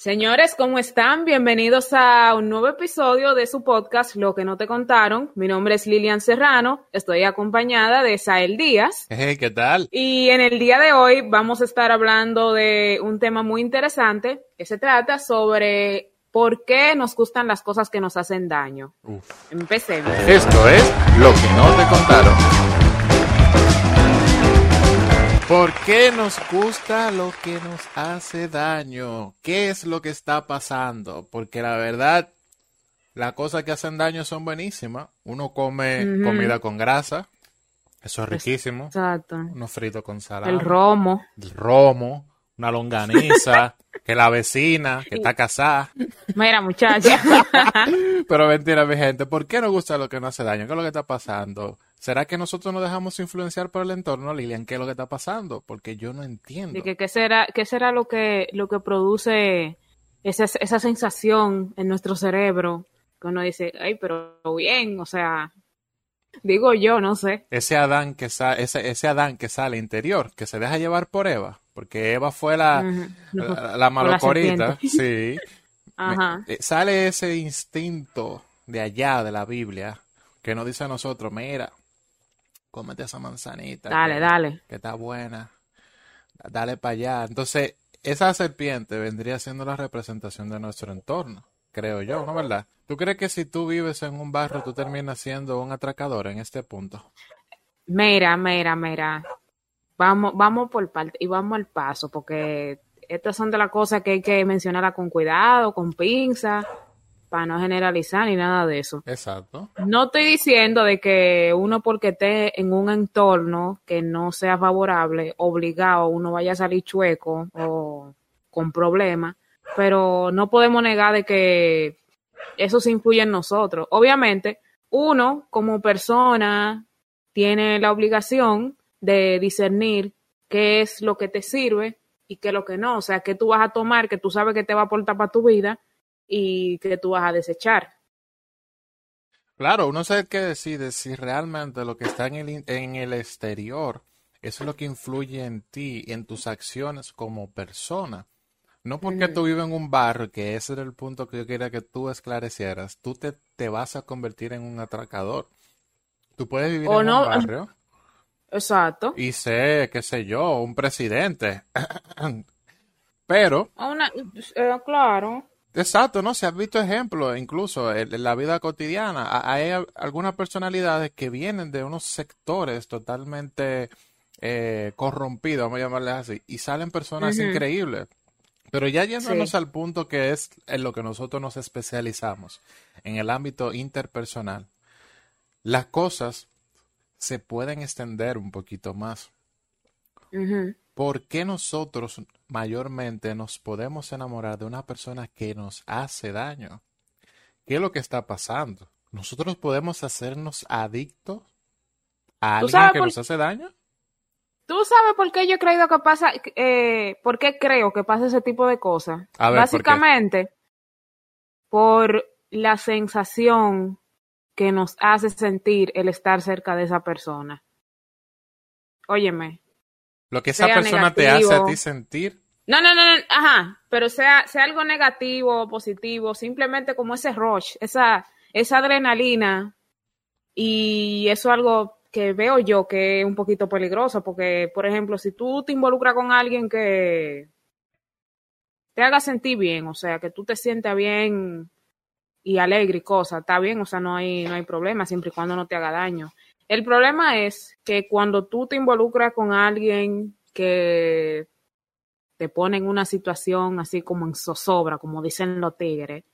Señores, ¿cómo están? Bienvenidos a un nuevo episodio de su podcast Lo que no te contaron. Mi nombre es Lilian Serrano, estoy acompañada de Sael Díaz. Hey, ¿qué tal? Y en el día de hoy vamos a estar hablando de un tema muy interesante que se trata sobre por qué nos gustan las cosas que nos hacen daño. Uf. Empecemos. Esto es Lo que no te contaron. ¿Por qué nos gusta lo que nos hace daño? ¿Qué es lo que está pasando? Porque la verdad, las cosas que hacen daño son buenísimas. Uno come comida con grasa, eso es riquísimo. Exacto. Uno frito con salami. El romo. el romo, una longaniza, que la vecina, que está casada. Mira, muchacha. Pero mentira, mi gente, ¿por qué nos gusta lo que nos hace daño? ¿Qué es lo que está pasando? ¿Será que nosotros nos dejamos influenciar por el entorno, Lilian? ¿Qué es lo que está pasando? Porque yo no entiendo. Que qué será, qué será lo que, lo que produce esa, esa sensación en nuestro cerebro que uno dice, ay, pero bien, o sea, digo yo, no sé. Ese Adán que sa- ese, ese Adán que sale interior, que se deja llevar por Eva, porque Eva fue la, la, la malocorita, sí. Ajá. Me- eh, sale ese instinto de allá de la Biblia que nos dice a nosotros, mira, cómete esa manzanita. Dale, que- dale. que está buena, dale para allá. Entonces, esa serpiente vendría siendo la representación de nuestro entorno, creo yo, ¿no verdad? ¿Tú crees que si tú vives en un barrio, tú terminas siendo un atracador en este punto? Mira, mira, mira. Vamos, vamos por parte y vamos al paso, porque estas son de las cosas que hay que mencionarlas con cuidado, con pinza, para no generalizar ni nada de eso. Exacto. No estoy diciendo de que uno porque esté en un entorno que no sea favorable, obligado, uno vaya a salir chueco o con problemas, pero no podemos negar de que eso se influye en nosotros. Obviamente, uno como persona tiene la obligación de discernir qué es lo que te sirve y qué es lo que no, o sea, qué tú vas a tomar, que tú sabes que te va a aportar para tu vida y que tú vas a desechar. Claro, uno sabe que decide si realmente lo que está en el, en el exterior eso es lo que influye en ti y en tus acciones como persona. No porque tú vives en un barrio, que ese era el punto que yo quería que tú esclarecieras, tú te, te vas a convertir en un atracador. Tú puedes vivir O en no, un barrio Exacto. y ser, qué sé yo, un presidente. Pero, Una, eh, claro. exacto, ¿no? Se han visto ejemplos, incluso en, en la vida cotidiana. Ha- Hay algunas personalidades que vienen de unos sectores totalmente eh, corrompidos, vamos a llamarles así, y salen personas increíbles. Pero ya yéndonos Sí. al punto que es en lo que nosotros nos especializamos, en el ámbito interpersonal, las cosas se pueden extender un poquito más. ¿Por qué nosotros mayormente nos podemos enamorar de una persona que nos hace daño? ¿Qué es lo que está pasando? ¿Nosotros podemos hacernos adictos a ¿Tú alguien que por- nos hace daño? ¿Tú sabes por qué yo he creído que pasa, eh, por qué creo que pasa ese tipo de cosas? Básicamente, por la sensación que nos hace sentir el estar cerca de esa persona. Óyeme. Lo que esa persona te hace a ti sentir. No, no, no, no, ajá, pero sea, sea algo negativo o positivo, simplemente como ese rush, esa, esa adrenalina, y eso es algo que veo yo que es un poquito peligroso, porque, por ejemplo, si tú te involucras con alguien que te haga sentir bien, o sea, que tú te sientas bien y alegre y cosas, está bien, o sea, no hay, no hay problema, siempre y cuando no te haga daño. El problema es que cuando tú te involucras con alguien que te pone en una situación así como en zozobra, como dicen los tigres,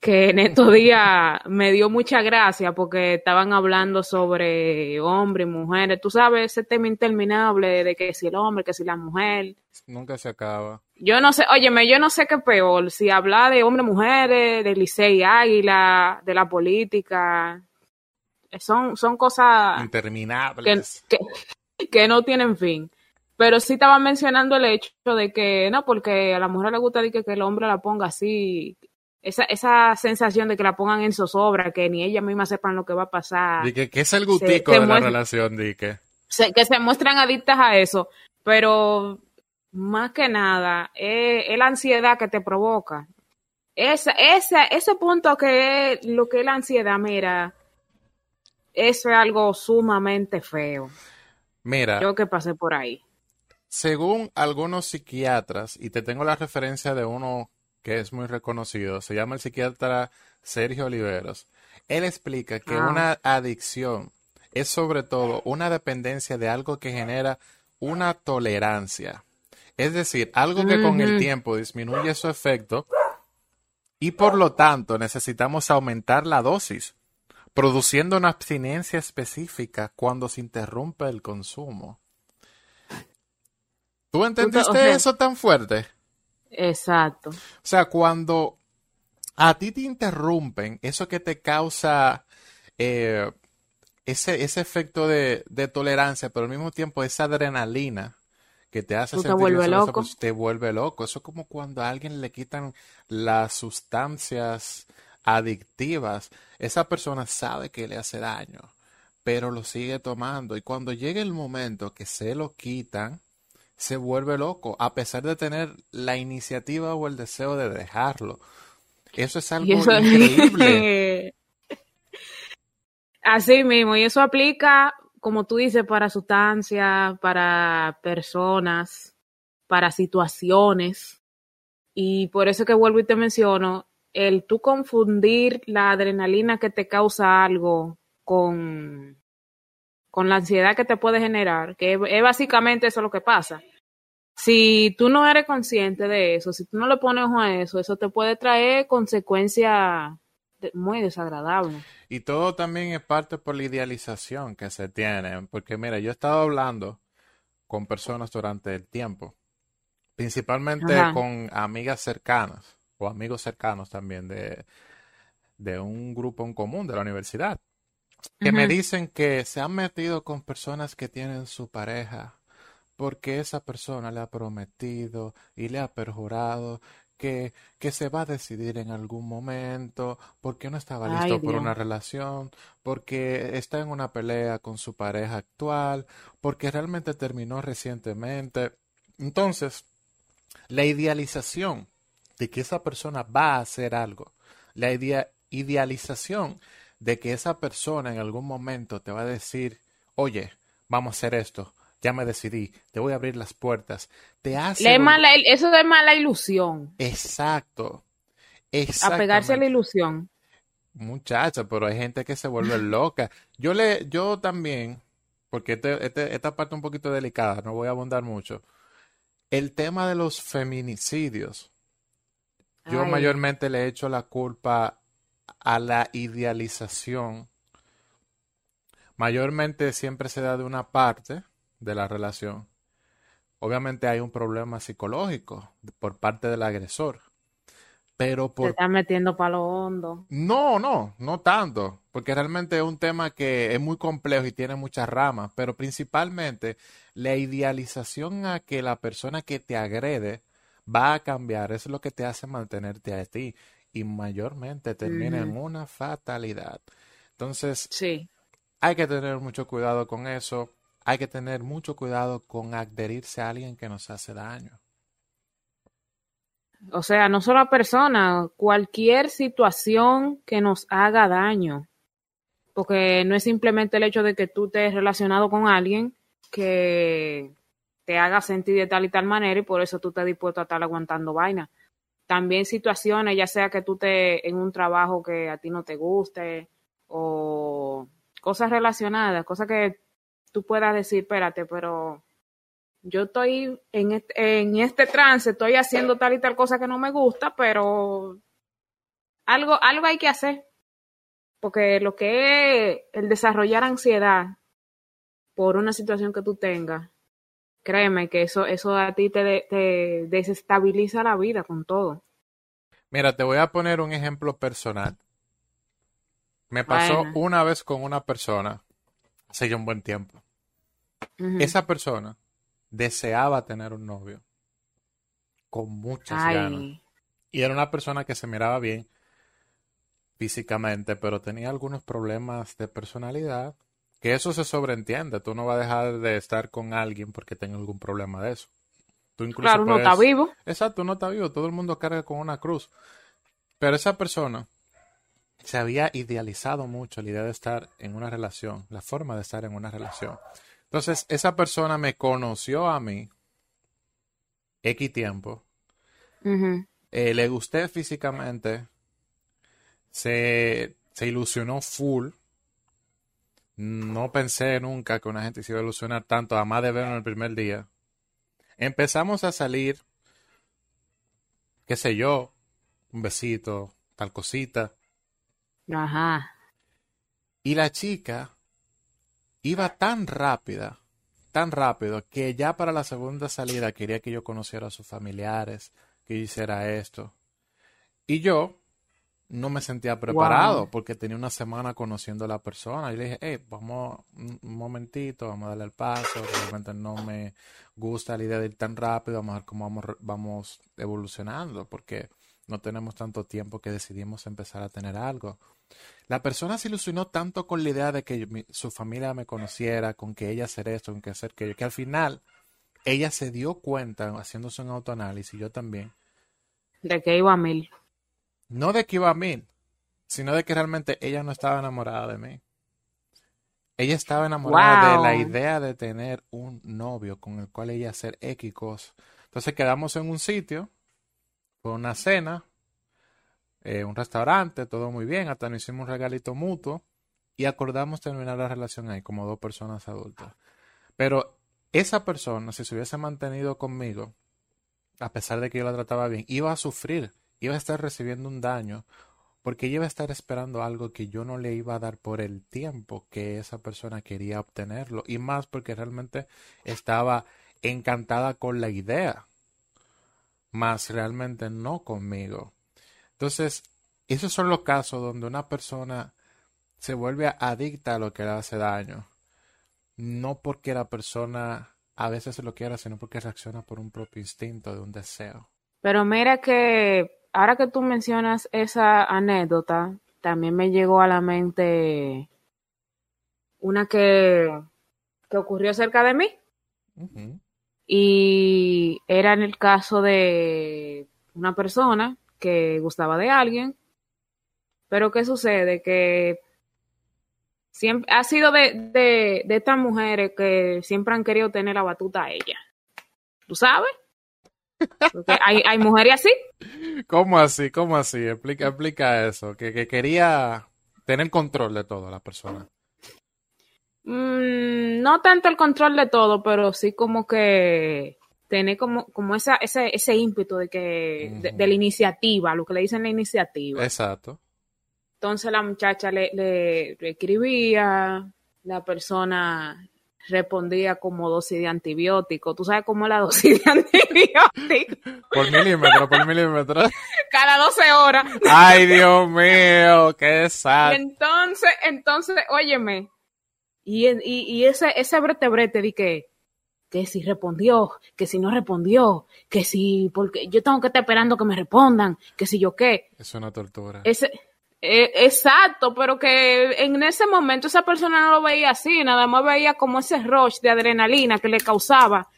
que en estos días me dio mucha gracia porque estaban hablando sobre hombres y mujeres. Tú sabes, ese tema interminable de que si el hombre, que si la mujer. Nunca se acaba. Yo no sé, óyeme, yo no sé qué peor, si hablar de hombres, mujeres, de Licey Águila, de la política. Son, son cosas que, Interminables. que, que no tienen fin. Pero sí estaba mencionando el hecho de que, no, porque a la mujer le gusta de que, que el hombre la ponga así, esa, esa sensación de que la pongan en zozobra, que ni ella misma sepan lo que va a pasar, Di que, ¿qué es el gustico se de la relación, di que? se- que se muestran adictas a eso. Pero más que nada, es, la ansiedad que te provoca. Esa, esa, ese punto que es lo que es la ansiedad, mira, eso es algo sumamente feo. Mira. Yo que pasé por ahí. Según algunos psiquiatras, y te tengo la referencia de uno que es muy reconocido, se llama el psiquiatra Sergio Oliveros. Él explica que Ah. una adicción es sobre todo una dependencia de algo que genera una tolerancia. Es decir, algo que con el tiempo disminuye su efecto y por lo tanto necesitamos aumentar la dosis, produciendo una abstinencia específica cuando se interrumpe el consumo. ¿Tú entendiste o sea- eso tan fuerte? Exacto. O sea, cuando a ti te interrumpen, eso que te causa eh, ese, ese efecto de, de tolerancia, pero al mismo tiempo esa adrenalina que te hace te sentir eso, eso, loco. pues, te vuelve loco. Eso es como cuando a alguien le quitan las sustancias adictivas. Esa persona sabe que le hace daño, pero lo sigue tomando. Y cuando llega el momento que se lo quitan, se vuelve loco, a pesar de tener la iniciativa o el deseo de dejarlo. Eso es algo eso- increíble. Así mismo, y eso aplica, como tú dices, para sustancias, para personas, para situaciones. Y por eso que vuelvo y te menciono, el tú confundir la adrenalina que te causa algo con, con la ansiedad que te puede generar, que es, básicamente eso lo que pasa. Si tú no eres consciente de eso, si tú no le pones ojo a eso, eso te puede traer consecuencias muy desagradables. Y todo también es parte por la idealización que se tiene. Porque mira, yo he estado hablando con personas durante el tiempo, principalmente Ajá. con amigas cercanas o amigos cercanos también de, de un grupo en común de la universidad, que me dicen que se han metido con personas que tienen su pareja porque esa persona le ha prometido y le ha perjurado que, que se va a decidir en algún momento, porque no estaba listo Ay, por Dios. una relación, porque está en una pelea con su pareja actual, porque realmente terminó recientemente. Entonces, la idealización de que esa persona va a hacer algo, la idea- idealización de que esa persona en algún momento te va a decir, oye, vamos a hacer esto, ya me decidí, te voy a abrir las puertas, te hace... Le mala- eso es mala ilusión. Exacto. Apegarse a la ilusión. Muchacha, pero hay gente que se vuelve loca. Yo le, yo también, porque este- este- esta parte es un poquito delicada, no voy a abundar mucho. El tema de los feminicidios, yo Ay. mayormente le echo la culpa a la idealización. Mayormente siempre se da de una parte de la relación. Obviamente hay un problema psicológico por parte del agresor, pero Te por estás metiendo para lo hondo. no, no, no tanto, porque realmente es un tema que es muy complejo y tiene muchas ramas, pero principalmente la idealización a que la persona que te agrede va a cambiar, eso es lo que te hace mantenerte a ti y mayormente termina en una fatalidad. Entonces, Sí. hay que tener mucho cuidado con eso, hay que tener mucho cuidado con adherirse a alguien que nos hace daño. O sea, no solo a personas, cualquier situación que nos haga daño. Porque no es simplemente el hecho de que tú estés relacionado con alguien que te haga sentir de tal y tal manera y por eso tú estés dispuesto a estar aguantando vaina. También situaciones, ya sea que tú estés en un trabajo que a ti no te guste o cosas relacionadas, cosas que tú puedas decir, espérate, pero yo estoy en este, en este trance, estoy haciendo tal y tal cosa que no me gusta, pero algo, algo hay que hacer. Porque lo que es el desarrollar ansiedad por una situación que tú tengas, créeme que eso, eso a ti te, te desestabiliza la vida con todo. Mira, te voy a poner un ejemplo personal. Me pasó Bueno. una vez con una persona hace ya un buen tiempo. Esa persona deseaba tener un novio con muchas ganas. Y era una persona que se miraba bien físicamente, pero tenía algunos problemas de personalidad. Que eso se sobreentiende. Tú no vas a dejar de estar con alguien porque tenga algún problema de eso. Tú incluso Claro, uno puedes- está vivo. Exacto, uno está vivo, todo el mundo carga con una cruz. Pero esa persona se había idealizado mucho la idea de estar en una relación, la forma de estar en una relación. Entonces, esa persona me conoció a mí X tiempo, eh, le gusté físicamente, se, se ilusionó full. No pensé nunca que una gente se iba a ilusionar tanto, además de verlo en el primer día. Empezamos a salir, qué sé yo, un besito, tal cosita. Ajá. Y la chica iba tan rápida, tan rápido, que ya para la segunda salida quería que yo conociera a sus familiares, que yo hiciera esto. Y yo no me sentía preparado Wow. porque tenía una semana conociendo a la persona. Y le dije, hey, vamos un momentito, vamos a darle el paso. Realmente no me gusta la idea de ir tan rápido, vamos a ver cómo vamos, vamos evolucionando, porque no tenemos tanto tiempo que decidimos empezar a tener algo. La persona se ilusionó tanto con la idea de que mi- su familia me conociera, con que ella hacer esto, con que hacer aquello, que al final ella se dio cuenta, haciéndose un autoanálisis, yo también, De que iba a mil. No de que iba a mí, sino de que realmente ella no estaba enamorada de mí. Ella estaba enamorada de la idea de tener un novio con el cual ella hacer X cosas. Entonces quedamos en un sitio, fue una cena, eh, un restaurante, todo muy bien, hasta nos hicimos un regalito mutuo y acordamos terminar la relación ahí como dos personas adultas. Pero esa persona, si se hubiese mantenido conmigo, a pesar de que yo la trataba bien, iba a sufrir, iba a estar recibiendo un daño, porque iba a estar esperando algo que yo no le iba a dar por el tiempo que esa persona quería obtenerlo, y más porque realmente estaba encantada con la idea, más realmente no conmigo. Entonces, esos son los casos donde una persona se vuelve adicta a lo que le hace daño, no porque la persona a veces lo quiera, sino porque reacciona por un propio instinto de un deseo. Pero mira que ahora que tú mencionas esa anécdota, también me llegó a la mente una que, que ocurrió cerca de mí y era en el caso de una persona que gustaba de alguien, pero ¿qué sucede? Que siempre ha sido de, de, de estas mujeres que siempre han querido tener la batuta a ella. ¿Tú sabes? Hay, hay mujeres así. ¿Cómo así? ¿Cómo así? Explica, explica eso. Que, que quería tener control de todo la persona. Mm, no tanto el control de todo, pero sí como que tener como, como esa, ese, ese ímpetu de que, de, de la iniciativa, lo que le dicen la iniciativa. Exacto. Entonces la muchacha le, le, le escribía, la persona respondía como dosis de antibiótico. ¿Tú sabes cómo es la dosis de antibiótico? Por milímetro, por milímetro. Cada 12 horas. Ay, Dios mío, qué sad. entonces, entonces, óyeme, y, y, y ese, ese brete brete de que, que si respondió, que si no respondió, que si, porque yo tengo que estar esperando que me respondan, que si yo qué. Es una tortura. Ese, eh, exacto, pero que en ese momento esa persona no lo veía así, nada más veía como ese rush de adrenalina que le causaba,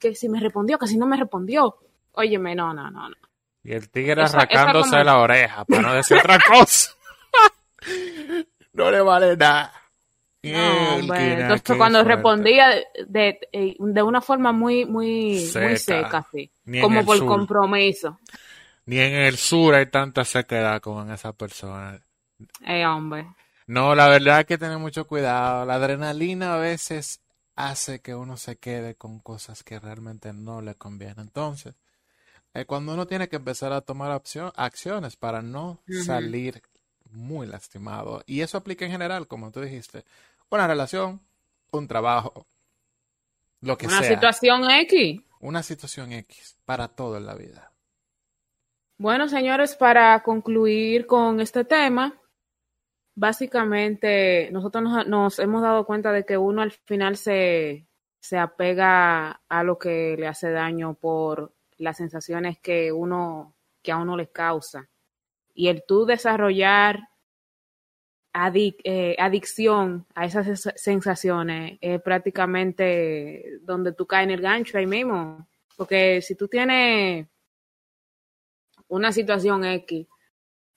que si me respondió, que si no me respondió. Óyeme, no, no, no, no. Y el tigre Esa- esa arrancándose como- la oreja, para no decir otra cosa. no le vale nada. No, Entonces qué cuando respondía de, de, de una forma muy, muy, Seca. muy seca, en como por sur. compromiso. Ni en el sur hay tanta sequedad como en esa persona. Eh, hombre. No, la verdad hay que tener mucho cuidado. La adrenalina a veces hace que uno se quede con cosas que realmente no le convienen. Entonces, eh, cuando uno tiene que empezar a tomar opción- acciones para no salir muy lastimado. Y eso aplica en general, como tú dijiste. Una relación, un trabajo, lo que Una sea. situación X. Una situación X para todo en la vida. Bueno, señores, para concluir con este tema, básicamente nosotros nos, hemos dado cuenta de que uno al final se, se apega a lo que le hace daño por las sensaciones que uno que a uno le causa. Y el tú desarrollar eh, adicción a esas sens- sensaciones es prácticamente donde tú caes en el gancho ahí mismo. Porque si tú tienes una situación X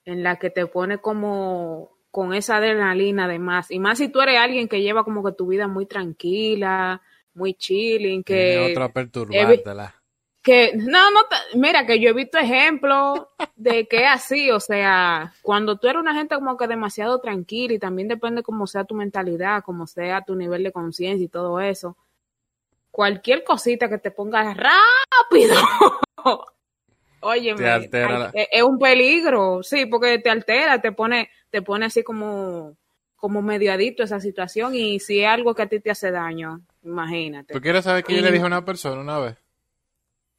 en la que te pone como con esa adrenalina de más, y más si tú eres alguien que lleva como que tu vida muy tranquila, muy chilling, que... Otra perturbártela. Que, no, no, mira, que yo he visto ejemplos de que es así, o sea, cuando tú eres una gente como que demasiado tranquila y también depende cómo sea tu mentalidad, cómo sea tu nivel de conciencia y todo eso, cualquier cosita que te ponga rápido, oye, es un peligro, sí, porque te altera, te pone, te pone así como, como medio adicto a esa situación y si es algo que a ti te hace daño, imagínate. ¿Tú quieres saber qué yo le dije a una persona una vez?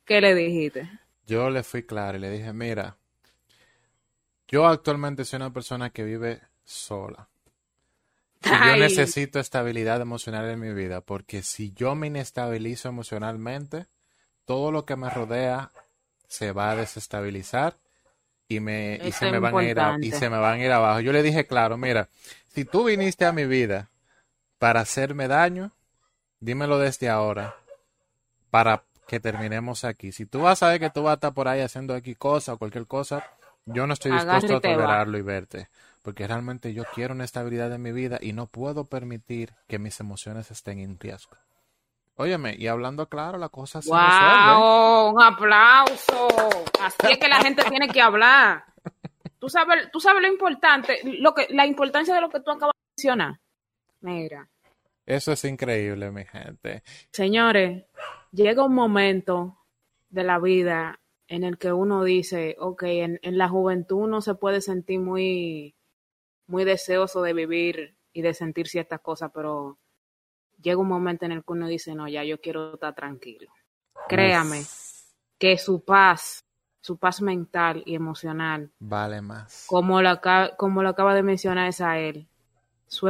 ¿Qué le dijiste? Yo le fui claro y le dije, mira, yo actualmente soy una persona que vive sola. Y yo necesito estabilidad emocional en mi vida, porque si yo me inestabilizo emocionalmente, todo lo que me rodea se va a desestabilizar y me y se me van a ir y se me van a ir abajo. Yo le dije, claro, mira, si tú viniste a mi vida para hacerme daño, dímelo desde ahora para que terminemos aquí. Si tú vas a ver que tú vas a estar por ahí haciendo aquí cosas o cualquier cosa, yo no estoy dispuesto a tolerarlo y verte porque realmente yo quiero una estabilidad en mi vida y no puedo permitir que mis emociones estén en riesgo. Óyeme, y hablando claro, la cosa se ¡Wow! ¡Un aplauso! Así es que la gente tiene que hablar. Tú sabes, tú sabes lo importante, lo que, la importancia de lo que tú acabas de mencionar. Mira. Eso es increíble, mi gente. Señores, llega un momento de la vida en el que uno dice, ok, en, en la juventud uno se puede sentir muy muy deseoso de vivir y de sentir ciertas cosas, pero llega un momento en el que uno dice, no, ya yo quiero estar tranquilo. Créame que su paz, su paz mental y emocional, vale más. Como lo, como lo acaba de mencionar él, su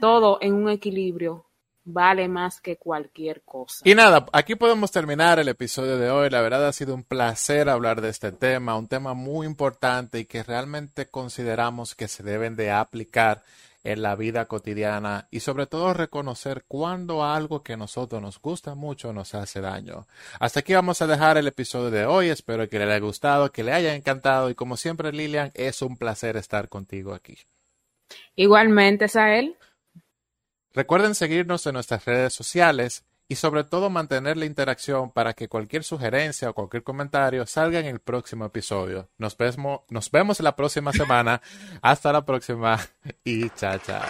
todo en un equilibrio vale más que cualquier cosa. Y nada, aquí podemos terminar el episodio de hoy. La verdad ha sido un placer hablar de este tema, un tema muy importante y que realmente consideramos que se deben de aplicar en la vida cotidiana y sobre todo reconocer cuando algo que a nosotros nos gusta mucho nos hace daño. Hasta aquí vamos a dejar el episodio de hoy. Espero que le haya gustado, que le haya encantado y como siempre Lilian, es un placer estar contigo aquí. Igualmente, Sael. Recuerden seguirnos en nuestras redes sociales y sobre todo mantener la interacción para que cualquier sugerencia o cualquier comentario salga en el próximo episodio. Nos vemos, nos vemos la próxima semana. Hasta la próxima y chao, chao.